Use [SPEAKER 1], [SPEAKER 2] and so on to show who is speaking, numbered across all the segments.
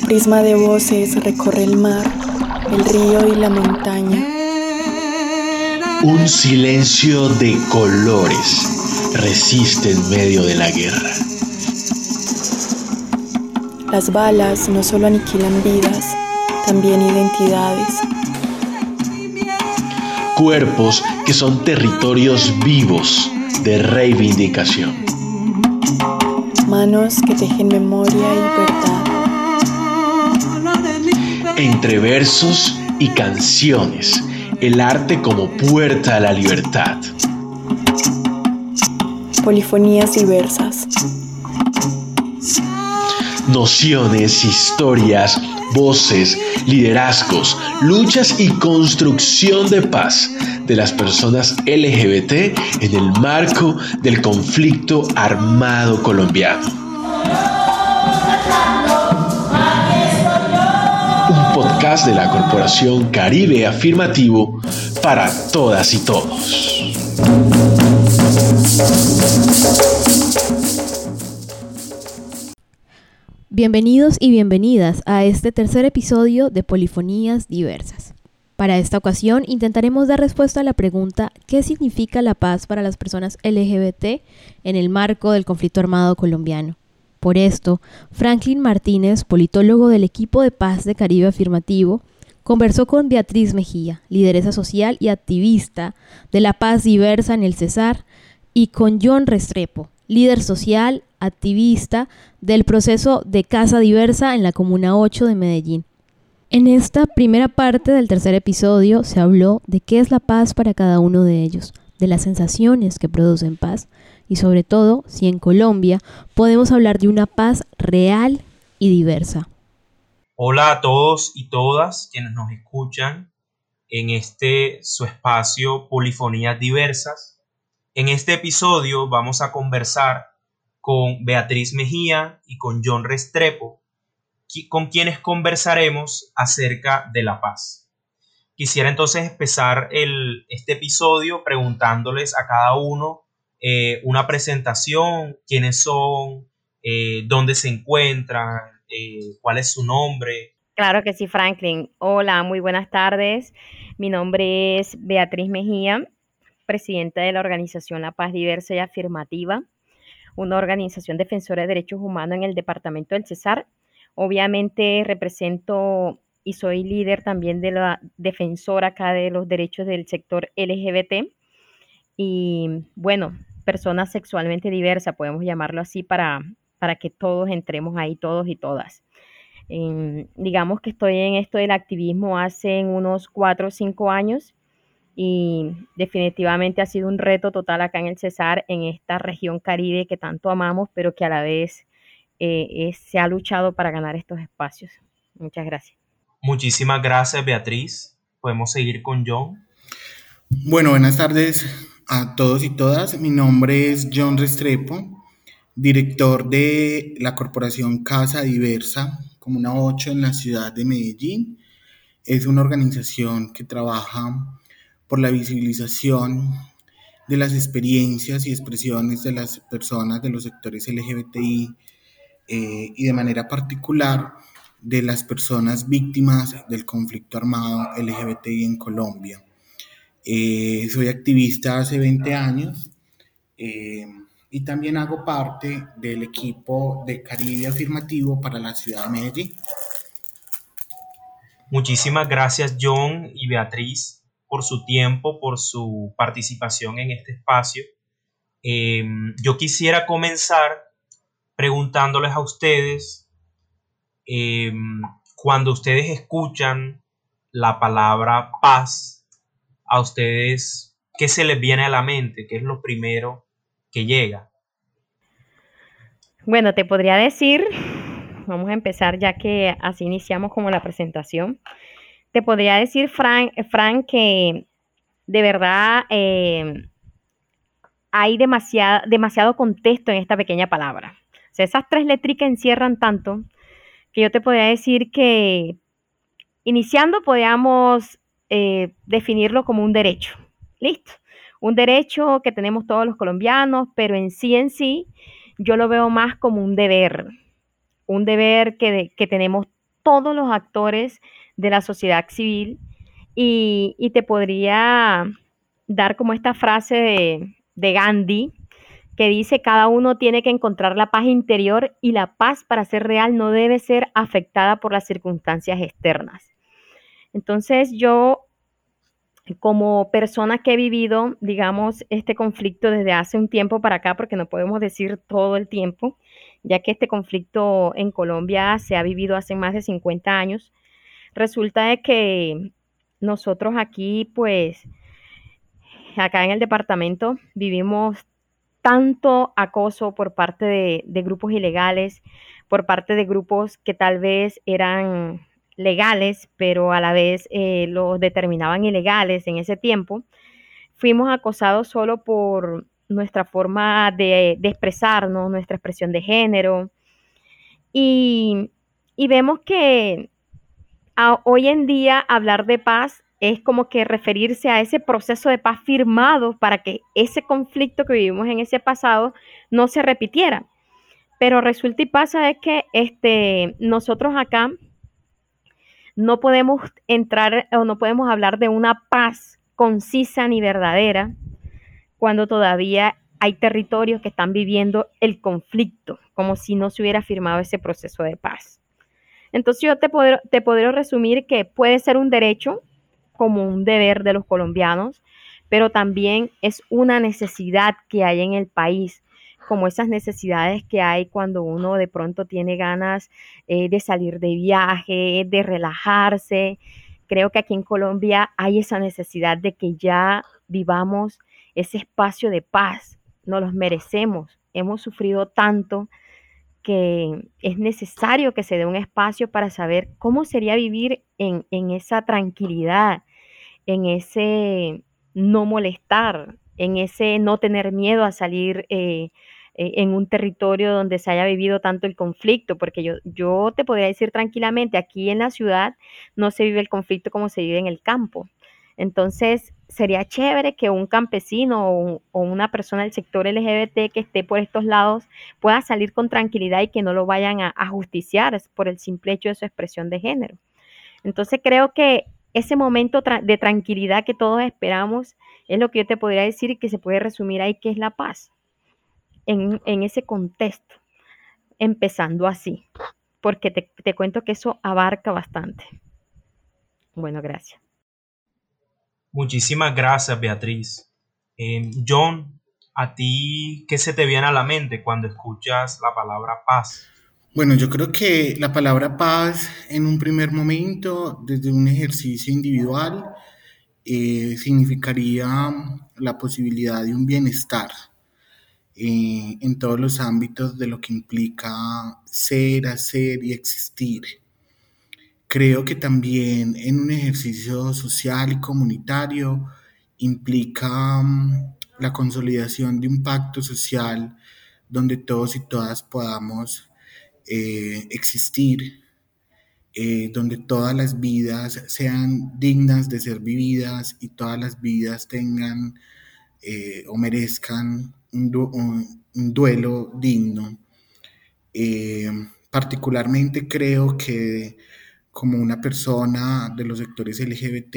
[SPEAKER 1] Un prisma de voces recorre el mar, el río y la montaña.
[SPEAKER 2] Un silencio de colores resiste en medio de la guerra.
[SPEAKER 1] Las balas no solo aniquilan vidas, también identidades.
[SPEAKER 2] Cuerpos que son territorios vivos de reivindicación.
[SPEAKER 1] Manos que tejen memoria y verdad.
[SPEAKER 2] Entre versos y canciones, el arte como puerta a la libertad.
[SPEAKER 1] Polifonías diversas.
[SPEAKER 2] Nociones, historias, voces, liderazgos, luchas y construcción de paz de las personas LGBT en el marco del conflicto armado colombiano. De la Corporación Caribe Afirmativo para todas y todos.
[SPEAKER 3] Bienvenidos y bienvenidas a este tercer episodio de Polifonías Diversas. Para esta ocasión intentaremos dar respuesta a la pregunta ¿qué significa la paz para las personas LGBT en el marco del conflicto armado colombiano? Por esto, Franklin Martínez, politólogo del equipo de paz de Caribe Afirmativo, conversó con Beatriz Mejía, lideresa social y activista de la paz diversa en el Cesar, y con John Restrepo, líder social, activista del proceso de Casa Diversa en la Comuna 8 de Medellín. En esta primera parte del tercer episodio se habló de qué es la paz para cada uno de ellos, de las sensaciones que producen paz y sobre todo si en Colombia podemos hablar de una paz real y diversa.
[SPEAKER 4] Hola a todos y todas quienes nos escuchan en este su espacio Polifonías Diversas. En este episodio vamos a conversar con Beatriz Mejía y con John Restrepo, con quienes conversaremos acerca de la paz. Quisiera entonces empezar el, este episodio preguntándoles a cada uno eh, una presentación, quiénes son, eh, dónde se encuentran, eh, cuál es su nombre.
[SPEAKER 5] Claro que sí, Franklin. Hola, muy buenas tardes. Mi nombre es Beatriz Mejía, presidenta de la organización La Paz Diversa y Afirmativa una organización defensora de derechos humanos en el departamento del Cesar. Obviamente represento y soy líder también de la defensora acá de los derechos del sector LGBT y bueno, personas sexualmente diversas, podemos llamarlo así para, para que todos entremos ahí, todos y todas. digamos que estoy en esto del activismo hace unos cuatro o cinco años y definitivamente ha sido un reto total acá en el Cesar, en esta región caribe que tanto amamos, pero que a la vez eh, se ha luchado para ganar estos espacios. Muchas gracias.
[SPEAKER 4] Muchísimas gracias, Beatriz. Podemos seguir con John.
[SPEAKER 6] Bueno, buenas tardes a todos y todas. Mi nombre es John Restrepo, director de la corporación Casa Diversa, Comuna 8 en la ciudad de Medellín. Es una organización que trabaja por la visibilización de las experiencias y expresiones de las personas de los sectores LGBTI eh, y de manera particular de las personas víctimas del conflicto armado LGBTI en Colombia. Eh, soy activista hace 20 años eh, y también hago parte del equipo de Caribe Afirmativo para la ciudad de Medellín.
[SPEAKER 4] Muchísimas gracias John y Beatriz por su tiempo, por su participación en este espacio. Em, yo quisiera comenzar preguntándoles a ustedes, cuando ustedes escuchan la palabra paz, a ustedes, ¿qué se les viene a la mente? ¿Qué es lo primero que llega?
[SPEAKER 5] Bueno, te podría decir, vamos a empezar ya que así iniciamos como la presentación te podría decir, Frank, Frank que de verdad eh, hay demasiado, demasiado contexto en esta pequeña palabra. O sea, esas tres letricas encierran tanto que yo te podría decir que iniciando podríamos eh, definirlo como un derecho. Listo. Un derecho que tenemos todos los colombianos, pero en sí en sí yo lo veo más como un deber. Un deber que, que tenemos todos los actores de la sociedad civil y, te podría dar como esta frase de, de Gandhi que dice cada uno tiene que encontrar la paz interior y la paz para ser real no debe ser afectada por las circunstancias externas. Entonces yo como persona que he vivido, digamos, este conflicto desde hace un tiempo para acá, porque no podemos decir todo el tiempo, ya que este conflicto en Colombia se ha vivido hace más de 50 años, resulta de que nosotros aquí, pues, acá en el departamento vivimos tanto acoso por parte de, de grupos ilegales, por parte de grupos que tal vez eran legales, pero a la vez eh, los determinaban ilegales en ese tiempo, fuimos acosados solo por nuestra forma de, expresarnos, nuestra expresión de género. Y, vemos que hoy en día hablar de paz es como que referirse a ese proceso de paz firmado para que ese conflicto que vivimos en ese pasado no se repitiera. Pero resulta y pasa es que este, nosotros acá no podemos entrar o no podemos hablar de una paz concisa ni verdadera cuando todavía hay territorios que están viviendo el conflicto, como si no se hubiera firmado ese proceso de paz. Entonces yo te puedo, te puedo resumir que puede ser un derecho como un deber de los colombianos, pero también es una necesidad que hay en el país como esas necesidades que hay cuando uno de pronto tiene ganas eh, de salir de viaje, de relajarse. Creo que aquí en Colombia hay esa necesidad de que ya vivamos ese espacio de paz, nos los merecemos. Hemos sufrido tanto que es necesario que se dé un espacio para saber cómo sería vivir en, esa tranquilidad, en ese no molestar, en ese no tener miedo a salir eh, eh, en un territorio donde se haya vivido tanto el conflicto, porque yo, yo te podría decir tranquilamente, aquí en la ciudad no se vive el conflicto como se vive en el campo. Entonces, sería chévere que un campesino o, una persona del sector LGBT que esté por estos lados pueda salir con tranquilidad y que no lo vayan a, a justiciar por el simple hecho de su expresión de género. Entonces, creo que ese momento de tranquilidad que todos esperamos es lo que yo te podría decir y que se puede resumir ahí, que es la paz en, ese contexto, empezando así, porque te, cuento que eso abarca bastante. Bueno, gracias.
[SPEAKER 4] Muchísimas gracias, Beatriz. Eh, John, ¿a ti qué se te viene a la mente cuando escuchas la palabra paz?
[SPEAKER 6] Bueno, yo creo que la palabra paz en un primer momento, desde un ejercicio individual, eh, significaría la posibilidad de un bienestar, eh, en todos los ámbitos de lo que implica ser, hacer y existir. Creo que también en un ejercicio social y comunitario implica mm, la consolidación de un pacto social donde todos y todas podamos eh, existir, eh, donde todas las vidas sean dignas de ser vividas y todas las vidas tengan o merezcan un, duelo digno. Eh, particularmente creo que como una persona de los sectores LGBT,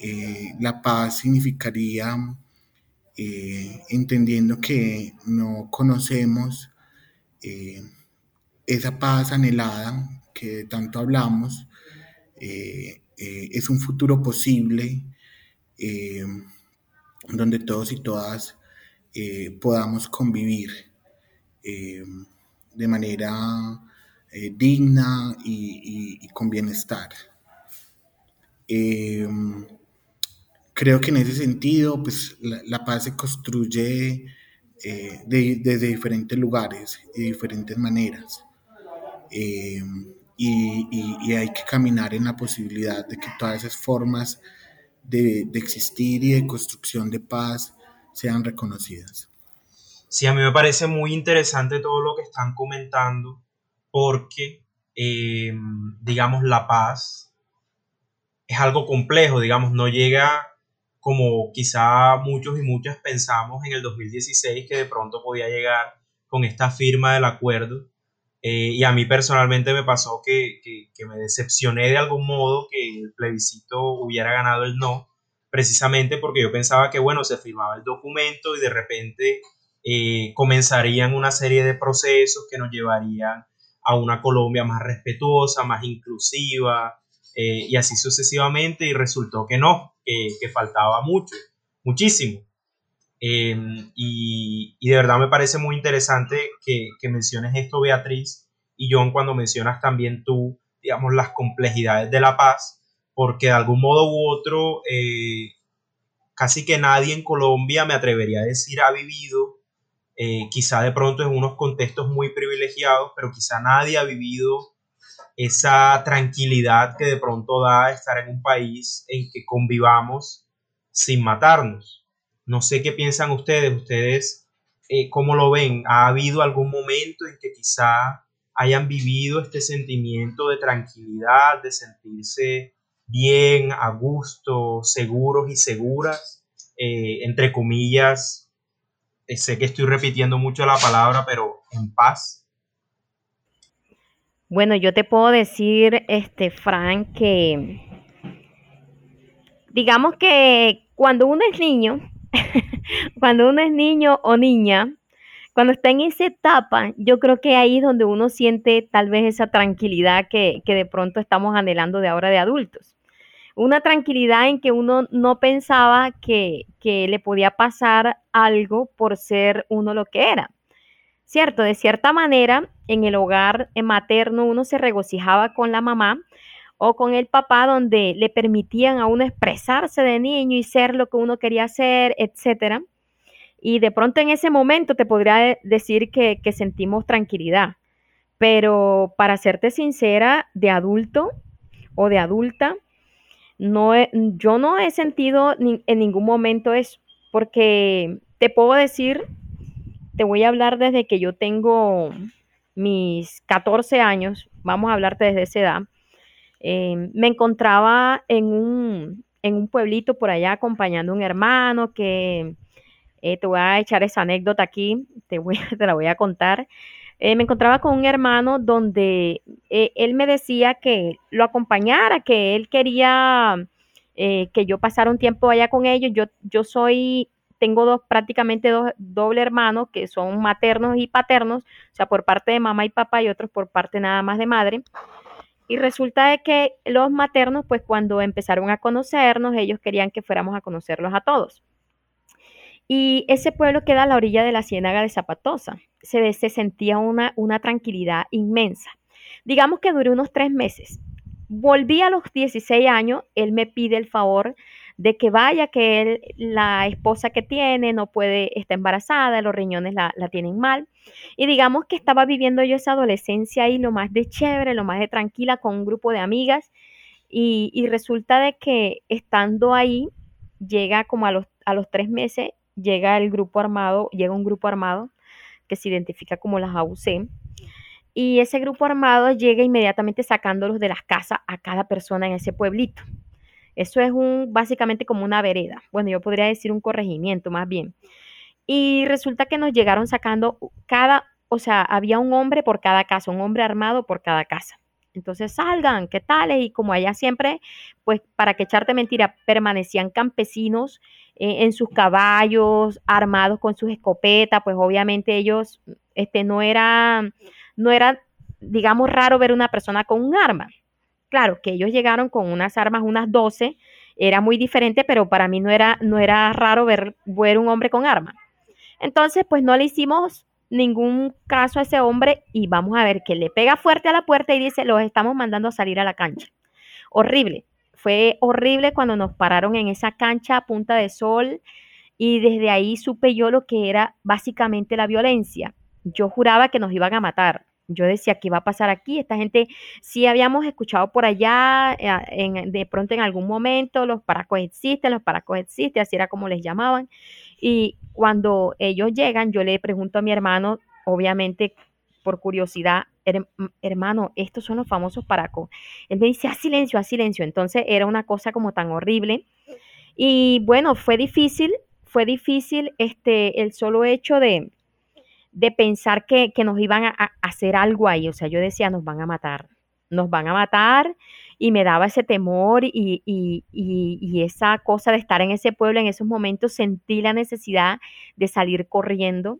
[SPEAKER 6] eh, la paz significaría eh, entendiendo que no conocemos esa paz anhelada que tanto hablamos, es un futuro posible donde todos y todas eh, podamos convivir eh, de manera eh, digna y, con bienestar. creo que en ese sentido, pues la, paz se construye desde diferentes lugares y de diferentes maneras. Y, hay que caminar en la posibilidad de que todas esas formas de, de, existir y de construcción de paz sean reconocidas.
[SPEAKER 4] Sí, a mí me parece muy interesante todo lo que están comentando porque, eh, digamos, la paz es algo complejo, digamos, no llega como quizá muchos y muchas pensamos en el 2016 que de pronto podía llegar con esta firma del acuerdo. Eh, y a mí personalmente me pasó que, que, me decepcioné de algún modo que el plebiscito hubiera ganado el no, precisamente porque yo pensaba que, bueno, se firmaba el documento y de repente eh, comenzarían una serie de procesos que nos llevarían a una Colombia más respetuosa, más inclusiva, eh, y así sucesivamente, y resultó que no, que, que faltaba mucho, muchísimo. Em, y, de verdad me parece muy interesante que, menciones esto, Beatriz, y John, cuando mencionas también tú, digamos, las complejidades de la paz, porque de algún modo u otro, eh, casi que nadie en Colombia, me atrevería a decir, ha vivido, eh, quizá de pronto en unos contextos muy privilegiados, pero quizá nadie ha vivido esa tranquilidad que de pronto da estar en un país en que convivamos sin matarnos. No sé qué piensan ustedes, ustedes eh, cómo lo ven. ¿Ha habido algún momento en que quizá hayan vivido este sentimiento de tranquilidad, de sentirse bien, a gusto, seguros y seguras? Eh, entre comillas, eh, sé que estoy repitiendo mucho la palabra, pero en paz.
[SPEAKER 5] Bueno, yo te puedo decir, este, Frank, que digamos que cuando uno es niño, cuando uno es niño o niña, cuando está en esa etapa, yo creo que ahí es donde uno siente tal vez esa tranquilidad que, de pronto estamos anhelando de ahora de adultos. Una tranquilidad en que uno no pensaba que, que le podía pasar algo por ser uno lo que era. Cierto, de cierta manera, en el hogar materno uno se regocijaba con la mamá o con el papá donde le permitían a uno expresarse de niño y ser lo que uno quería ser, etcétera. Y de pronto en ese momento te podría decir que, sentimos tranquilidad. Pero para serte sincera, de adulto o de adulta, no yo no he sentido en ningún momento eso, porque te puedo decir, te voy a hablar desde que yo tengo mis 14 años, vamos a hablarte desde esa edad, Em, me encontraba en un, en un pueblito por allá acompañando a un hermano que eh, te voy a echar esa anécdota aquí, te, voy, te la voy a contar. Eh, me encontraba con un hermano donde eh, él me decía que lo acompañara, que él quería que yo pasara un tiempo allá con ellos. Yo, yo soy, tengo dos, prácticamente dos doble hermanos que son maternos y paternos, o sea, por parte de mamá y papá y otros por parte nada más de madre. Y resulta de que los maternos, pues cuando empezaron a conocernos, ellos querían que fuéramos a conocerlos a todos. Y ese pueblo queda a la orilla de la ciénaga de Zapatosa. Se, se sentía una, tranquilidad inmensa. Digamos que duró unos tres meses. Volví a los 16 años, él me pide el favor de que vaya, que él, la esposa que tiene no puede, está embarazada, los riñones la, tienen mal. Y digamos que estaba viviendo yo esa adolescencia ahí lo más de chévere, lo más de tranquila con un grupo de amigas. Y, resulta de que estando ahí, llega como a los tres meses, llega el grupo armado, llega un grupo armado que se identifica como las AUC. Y ese grupo armado llega inmediatamente sacándolos de las casas a cada persona en ese pueblito. Eso es un, básicamente como una vereda. Bueno, yo podría decir un corregimiento más bien. Y resulta que nos llegaron sacando cada, o sea, había un hombre por cada casa, un hombre armado por cada casa. Entonces salgan, ¿qué tal? Y como allá siempre, pues para que echarte mentira, permanecían campesinos en sus caballos, armados con sus escopetas, pues obviamente ellos, este, no era, no era, digamos, raro ver una persona con un arma. Claro, que ellos llegaron con unas armas, unas 12, era muy diferente, pero para mí no era, no era raro ver, ver un hombre con arma. Entonces, pues no le hicimos ningún caso a ese hombre y vamos a ver que le pega fuerte a la puerta y dice, los estamos mandando a salir a la cancha. Horrible. Fue horrible cuando nos pararon en esa cancha a punta de sol y desde ahí supe yo lo que era básicamente la violencia. Yo juraba que nos iban a matar. Yo decía, ¿qué va a pasar aquí? Esta gente, sí habíamos escuchado por allá, eh, de pronto en algún momento, los paracos existen, los paracos existen, así era como les llamaban. Y cuando ellos llegan, yo le pregunto a mi hermano, obviamente por curiosidad, hermano, estos son los famosos paracos. Él me dice, a silencio, a silencio. Entonces era una cosa como tan horrible. Y bueno, fue difícil, fue difícil este, el solo hecho de, de pensar que, nos iban a, hacer algo ahí. O sea, yo decía, nos van a matar, nos van a matar y me daba ese temor y, y, esa cosa de estar en ese pueblo en esos momentos, sentí la necesidad de salir corriendo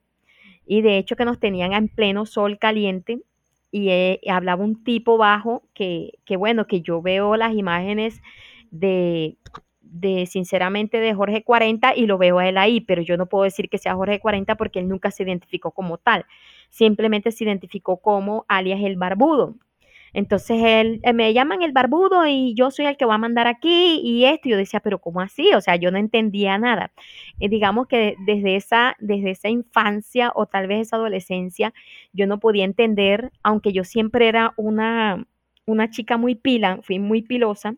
[SPEAKER 5] y de hecho que nos tenían en pleno sol caliente y eh, hablaba un tipo bajo que, que, bueno, que yo veo las imágenes de, de sinceramente de Jorge 40 y lo veo a él ahí, pero yo no puedo decir que sea Jorge 40 porque él nunca se identificó como tal, simplemente se identificó como alias el barbudo. Entonces él eh, me llaman el barbudo y yo soy el que va a mandar aquí y esto. Y yo decía, pero ¿cómo así? O sea, yo no entendía nada. Eh, digamos que desde esa, desde esa infancia o tal vez esa adolescencia, yo no podía entender, aunque yo siempre era una, una chica muy pila, fui muy pilosa,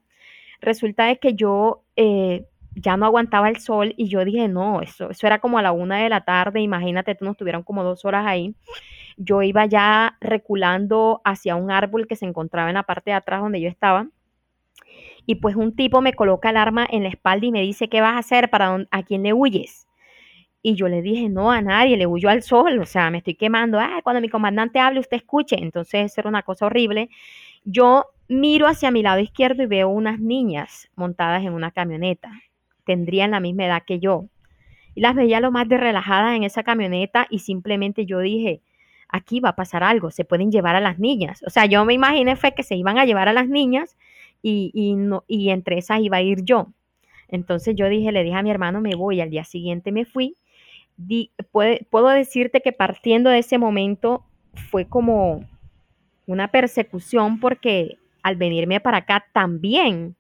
[SPEAKER 5] resulta de que yo eh, ya no aguantaba el sol y yo dije, no, eso, eso era como a la una de la tarde, imagínate, tú nos tuvieron como dos horas ahí. Yo iba ya reculando hacia un árbol que se encontraba en la parte de atrás donde yo estaba. Y pues un tipo me coloca el arma en la espalda y me dice, ¿qué vas a hacer? ¿Para ¿A quién le huyes? Y yo le dije, no, a nadie, le huyo al sol, o sea, me estoy quemando. Ah, cuando mi comandante hable, usted escuche. Entonces, eso era una cosa horrible. Yo miro hacia mi lado izquierdo y veo unas niñas montadas en una camioneta. Tendrían la misma edad que yo. Y las veía lo más de relajadas en esa camioneta y simplemente yo dije, aquí va a pasar algo, se pueden llevar a las niñas. O sea, yo me imaginé fue que se iban a llevar a las niñas y, y, no, y entre esas iba a ir yo. Entonces yo dije, le dije a mi hermano, me voy. Al día siguiente me fui. puedo decirte que partiendo de ese momento fue como una persecución porque al venirme para acá también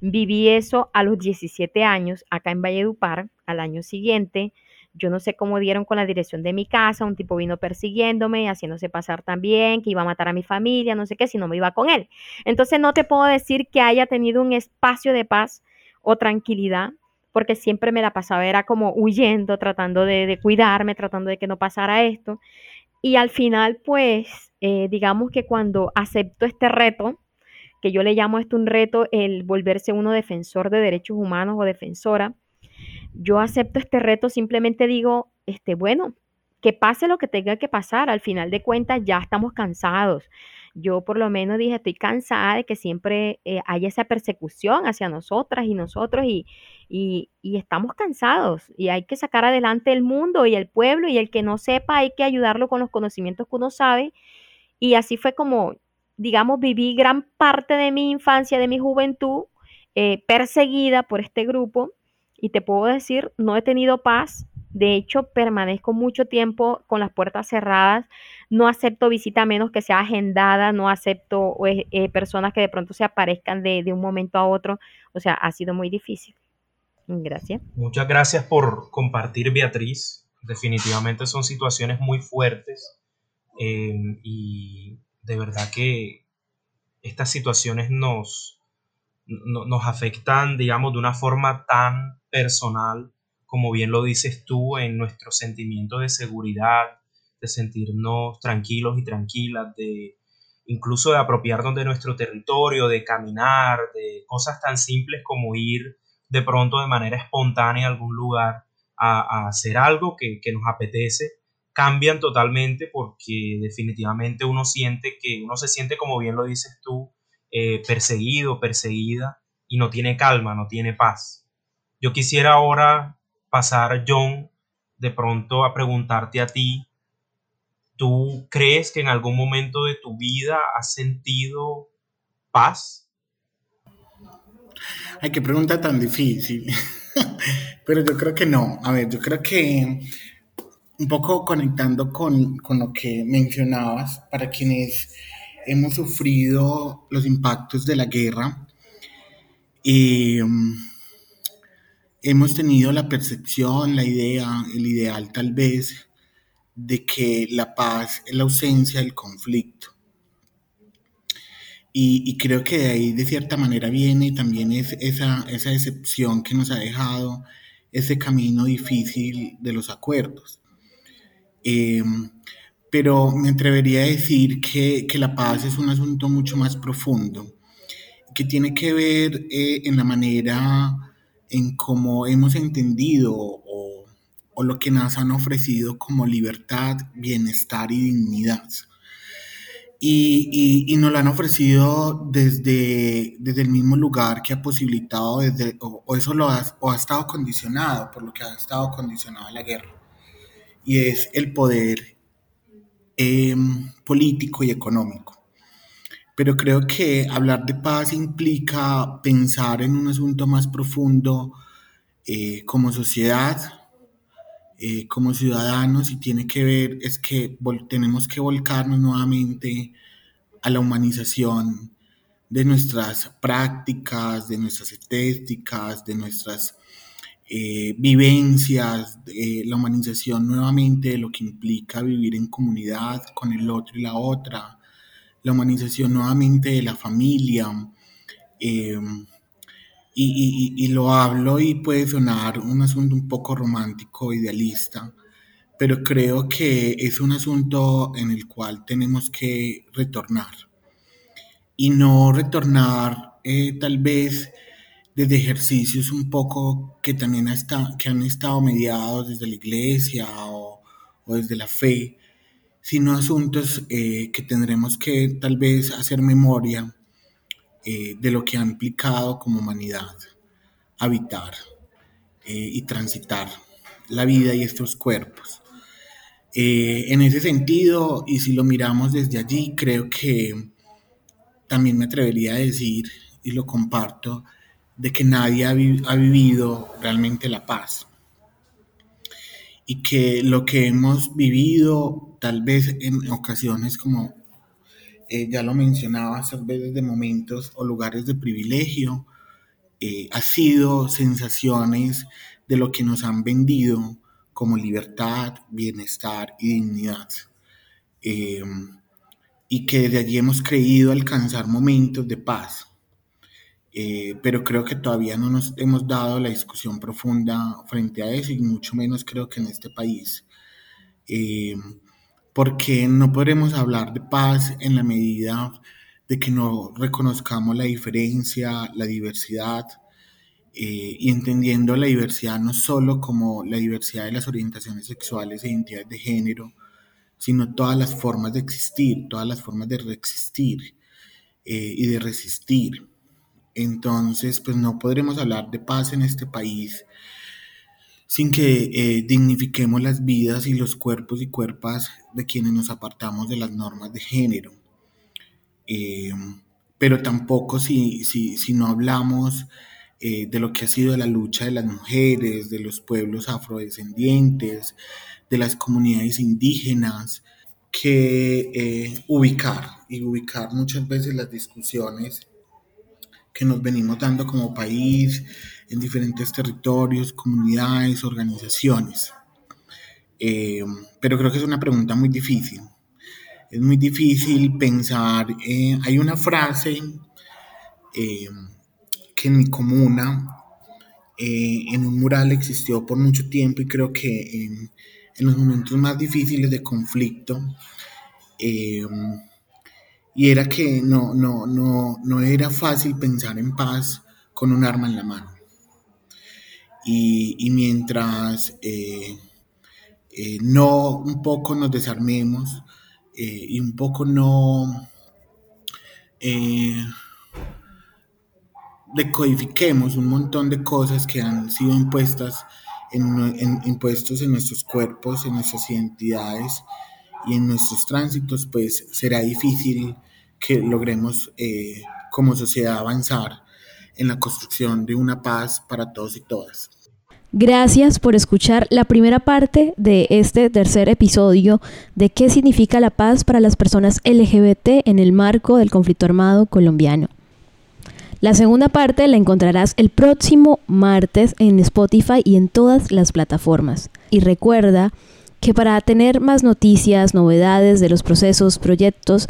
[SPEAKER 5] viví eso a los 17 años acá en Valledupar. Al año siguiente yo no sé cómo dieron con la dirección de mi casa, un tipo vino persiguiéndome, haciéndose pasar también, que iba a matar a mi familia, no sé qué, si no me iba con él. Entonces no te puedo decir que haya tenido un espacio de paz o tranquilidad, porque siempre me la pasaba, era como huyendo, tratando de, cuidarme, tratando de que no pasara esto. Y al final, pues, eh, digamos que cuando acepto este reto, que yo le llamo esto un reto, el volverse uno defensor de derechos humanos o defensora, yo acepto este reto, simplemente digo, este, bueno, que pase lo que tenga que pasar, al final de cuentas ya estamos cansados. Yo por lo menos dije, estoy cansada de que siempre eh, haya esa persecución hacia nosotras y nosotros y, y, estamos cansados y hay que sacar adelante el mundo y el pueblo y el que no sepa hay que ayudarlo con los conocimientos que uno sabe. Y así fue como, digamos, viví gran parte de mi infancia, de mi juventud, eh, perseguida por este grupo y te puedo decir, no he tenido paz. De hecho, permanezco mucho tiempo con las puertas cerradas. No acepto visita menos que sea agendada. No acepto eh, eh, personas que de pronto se aparezcan de, un momento a otro. O sea, ha sido muy difícil. Gracias.
[SPEAKER 4] Muchas gracias por compartir, Beatriz. Definitivamente son situaciones muy fuertes. Eh, y de verdad que estas situaciones nos, nos afectan, digamos, de una forma tan personal, como bien lo dices tú, en nuestro sentimiento de seguridad, de sentirnos tranquilos y tranquilas, de incluso de apropiarnos de nuestro territorio, de caminar, de cosas tan simples como ir de pronto de manera espontánea a algún lugar a, hacer algo que, nos apetece, cambian totalmente porque definitivamente uno siente que uno se siente, como bien lo dices tú, eh, perseguido, perseguida y no tiene calma, no tiene paz. Yo quisiera ahora pasar, John, de pronto a preguntarte a ti, ¿tú crees que en algún momento de tu vida has sentido paz?
[SPEAKER 6] Ay, qué pregunta tan difícil. Pero yo creo que no. A ver, yo creo que un poco conectando con, con lo que mencionabas, para quienes hemos sufrido los impactos de la guerra, y hemos tenido la percepción, la idea, el ideal tal vez, de que la paz es la ausencia del conflicto. Y, creo que de ahí de cierta manera viene también es esa, esa decepción que nos ha dejado ese camino difícil de los acuerdos. Em, pero me atrevería a decir que, que, la paz es un asunto mucho más profundo, que tiene que ver eh, en la manera en cómo hemos entendido o, o lo que nos han ofrecido como libertad, bienestar y dignidad. Y, y, nos lo han ofrecido desde, desde el mismo lugar que ha posibilitado, desde, o, eso lo ha, o ha estado condicionado por lo que ha estado condicionado la guerra. Y es el poder em, político y económico. Pero creo que hablar de paz implica pensar en un asunto más profundo eh, como sociedad, eh, como ciudadanos, y tiene que ver es que tenemos que volcarnos nuevamente a la humanización de nuestras prácticas, de nuestras estéticas, de nuestras eh, vivencias, de la humanización nuevamente de lo que implica vivir en comunidad con el otro y la otra, la humanización nuevamente de la familia. Eh, y, lo hablo y puede sonar un asunto un poco romántico, idealista, pero creo que es un asunto en el cual tenemos que retornar. Y no retornar eh, tal vez desde ejercicios un poco que también que han estado mediados desde la iglesia o, o desde la fe, sino asuntos eh, que tendremos que tal vez hacer memoria eh, de lo que ha implicado como humanidad habitar eh, y transitar la vida y estos cuerpos. en ese sentido, y si lo miramos desde allí, creo que también me atrevería a decir, y lo comparto, de que nadie ha vivido realmente la paz y que lo que hemos vivido, tal vez en ocasiones como eh, ya lo mencionaba, tal veces de momentos o lugares de privilegio, eh, ha sido sensaciones de lo que nos han vendido como libertad, bienestar y dignidad. Eh, y que de allí hemos creído alcanzar momentos de paz. Eh, pero creo que todavía no nos hemos dado la discusión profunda frente a eso y mucho menos creo que en este país. Eh, porque no podremos hablar de paz en la medida de que no reconozcamos la diferencia, la diversidad, eh, y entendiendo la diversidad no solo como la diversidad de las orientaciones sexuales e identidades de género, sino todas las formas de existir, todas las formas de reexistir y de resistir. Entonces, pues no podremos hablar de paz en este país sin que eh, dignifiquemos las vidas y los cuerpos y cuerpas de quienes nos apartamos de las normas de género. Eh, pero tampoco si, si, no hablamos eh, de lo que ha sido la lucha de las mujeres, de los pueblos afrodescendientes, de las comunidades indígenas, que ubicar y ubicar muchas veces las discusiones que nos venimos dando como país en diferentes territorios, comunidades, organizaciones. Eh, pero creo que es una pregunta muy difícil. Es muy difícil pensar, hay una frase eh, que en mi comuna, eh, en un mural existió por mucho tiempo y creo que en los momentos más difíciles de conflicto, y era que no, no, no, no era fácil pensar en paz con un arma en la mano. Y, mientras eh, eh, no un poco nos desarmemos eh, y un poco no decodifiquemos un montón de cosas que han sido impuestas en, impuestos en nuestros cuerpos, en nuestras identidades y en nuestros tránsitos, pues será difícil que logremos eh, como sociedad avanzar en la construcción de una paz para todos y todas.
[SPEAKER 3] Gracias por escuchar la primera parte de este tercer episodio de qué significa la paz para las personas LGBT en el marco del conflicto armado colombiano. La segunda parte la encontrarás el próximo martes en Spotify y en todas las plataformas. Y recuerda que para tener más noticias, novedades de los procesos, proyectos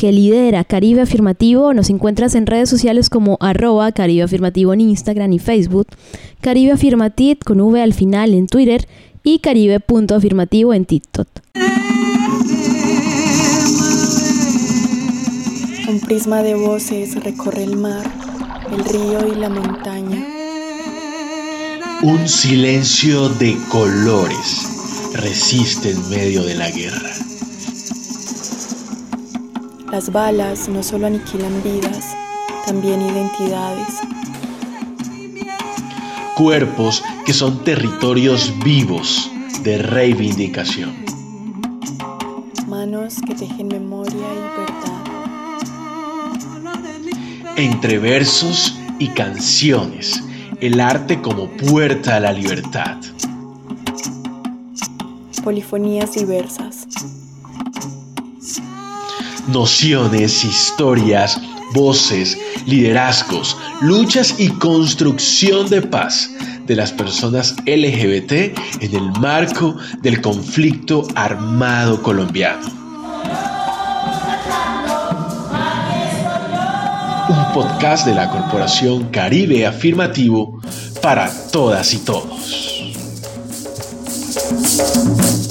[SPEAKER 3] que lidera Caribe Afirmativo. Nos encuentras en redes sociales como arroba Caribe Afirmativo en Instagram y Facebook, Caribe Afirmatit con V al final en Twitter y Caribe.afirmativo en TikTok.
[SPEAKER 1] Un prisma de voces recorre el mar, el río y la montaña
[SPEAKER 2] Un silencio de colores resiste en medio de la guerra.
[SPEAKER 1] Las balas no solo aniquilan vidas, también identidades.
[SPEAKER 2] Cuerpos que son territorios vivos de reivindicación.
[SPEAKER 1] Manos que tejen memoria y verdad.
[SPEAKER 2] Entre versos y canciones, el arte como puerta a la libertad.
[SPEAKER 1] Polifonías diversas.
[SPEAKER 2] Nociones, historias, voces, liderazgos, luchas y construcción de paz de las personas LGBT en el marco del conflicto armado colombiano. Un podcast de la Corporación Caribe Afirmativo para todas y todos.